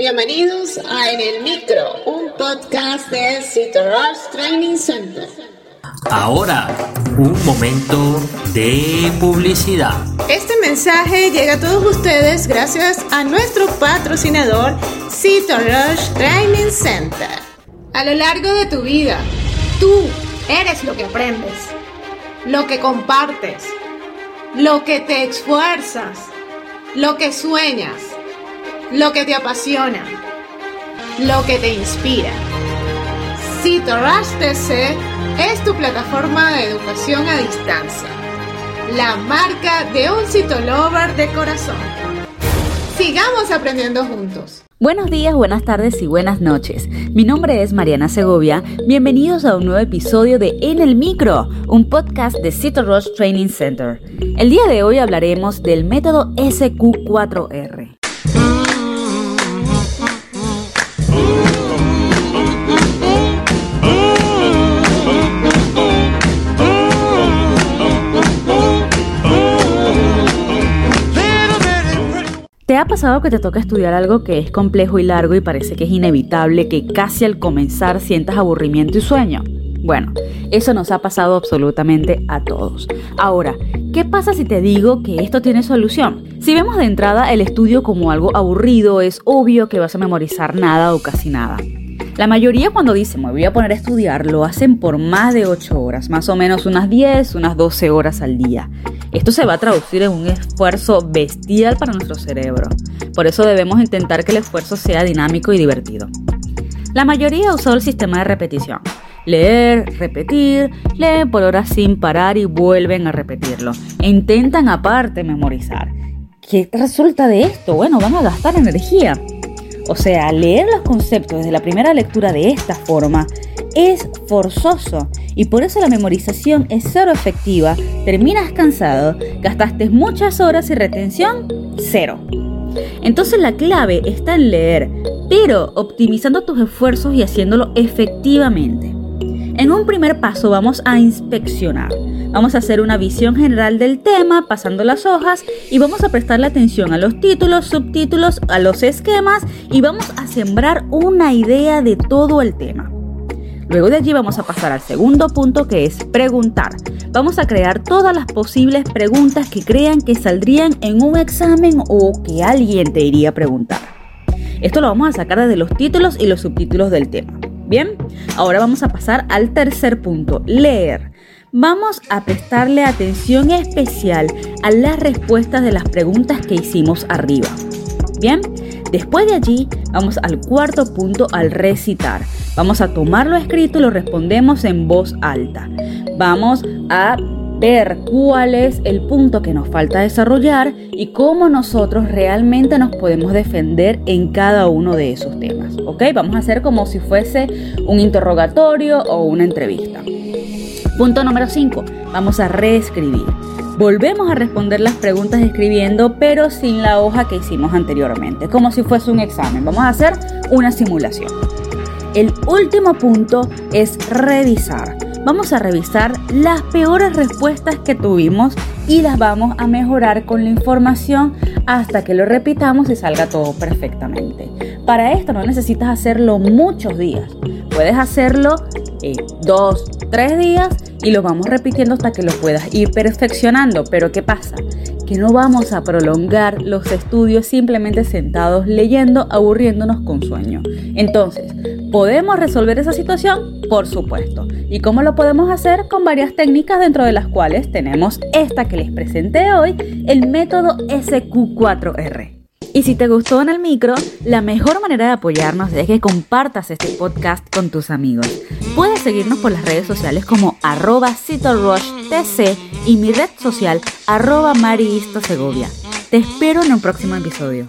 Bienvenidos a En el Micro, un podcast de Rush Training Center. Ahora, un momento de publicidad. Este mensaje llega a todos ustedes gracias a nuestro patrocinador Rush Training Center. A lo largo de tu vida, tú eres lo que aprendes, lo que compartes, lo que te esfuerzas, lo que sueñas lo que te apasiona, lo que te inspira. Rush TC es tu plataforma de educación a distancia, la marca de un citolover de corazón. Sigamos aprendiendo juntos. Buenos días, buenas tardes y buenas noches. Mi nombre es Mariana Segovia. Bienvenidos a un nuevo episodio de En el Micro, un podcast de Cito Rush Training Center. El día de hoy hablaremos del método SQ4R. Ha pasado que te toca estudiar algo que es complejo y largo y parece que es inevitable que casi al comenzar sientas aburrimiento y sueño? Bueno, eso nos ha pasado absolutamente a todos. Ahora, ¿qué pasa si te digo que esto tiene solución? Si vemos de entrada el estudio como algo aburrido, es obvio que vas a memorizar nada o casi nada. La mayoría cuando dicen me voy a poner a estudiar lo hacen por más de 8 horas, más o menos unas 10, unas 12 horas al día. Esto se va a traducir en un esfuerzo bestial para nuestro cerebro. Por eso debemos intentar que el esfuerzo sea dinámico y divertido. La mayoría usó el sistema de repetición. Leer, repetir, leen por horas sin parar y vuelven a repetirlo. E intentan aparte memorizar. ¿Qué resulta de esto? Bueno, van a gastar energía. O sea, leer los conceptos desde la primera lectura de esta forma es forzoso y por eso la memorización es cero efectiva, terminas cansado, gastaste muchas horas y retención cero. Entonces la clave está en leer, pero optimizando tus esfuerzos y haciéndolo efectivamente. En un primer paso vamos a inspeccionar. Vamos a hacer una visión general del tema pasando las hojas y vamos a prestarle atención a los títulos, subtítulos, a los esquemas y vamos a sembrar una idea de todo el tema. Luego de allí vamos a pasar al segundo punto que es preguntar. Vamos a crear todas las posibles preguntas que crean que saldrían en un examen o que alguien te iría a preguntar. Esto lo vamos a sacar desde los títulos y los subtítulos del tema. Bien, ahora vamos a pasar al tercer punto, leer. Vamos a prestarle atención especial a las respuestas de las preguntas que hicimos arriba. Bien, después de allí vamos al cuarto punto, al recitar. Vamos a tomarlo escrito y lo respondemos en voz alta. Vamos a ver cuál es el punto que nos falta desarrollar y cómo nosotros realmente nos podemos defender en cada uno de esos temas. ¿Ok? Vamos a hacer como si fuese un interrogatorio o una entrevista. Punto número 5. Vamos a reescribir. Volvemos a responder las preguntas escribiendo, pero sin la hoja que hicimos anteriormente, como si fuese un examen. Vamos a hacer una simulación. El último punto es revisar. Vamos a revisar las peores respuestas que tuvimos y las vamos a mejorar con la información hasta que lo repitamos y salga todo perfectamente. Para esto no necesitas hacerlo muchos días. Puedes hacerlo dos, tres días y lo vamos repitiendo hasta que lo puedas ir perfeccionando. Pero ¿qué pasa? Que no vamos a prolongar los estudios simplemente sentados leyendo, aburriéndonos con sueño. Entonces, ¿podemos resolver esa situación? Por supuesto. ¿Y cómo lo podemos hacer? Con varias técnicas dentro de las cuales tenemos esta que les presenté hoy, el método SQ4R. Y si te gustó en el micro, la mejor manera de apoyarnos es que compartas este podcast con tus amigos. Puedes seguirnos por las redes sociales como arroba TC y mi red social arroba. Te espero en un próximo episodio.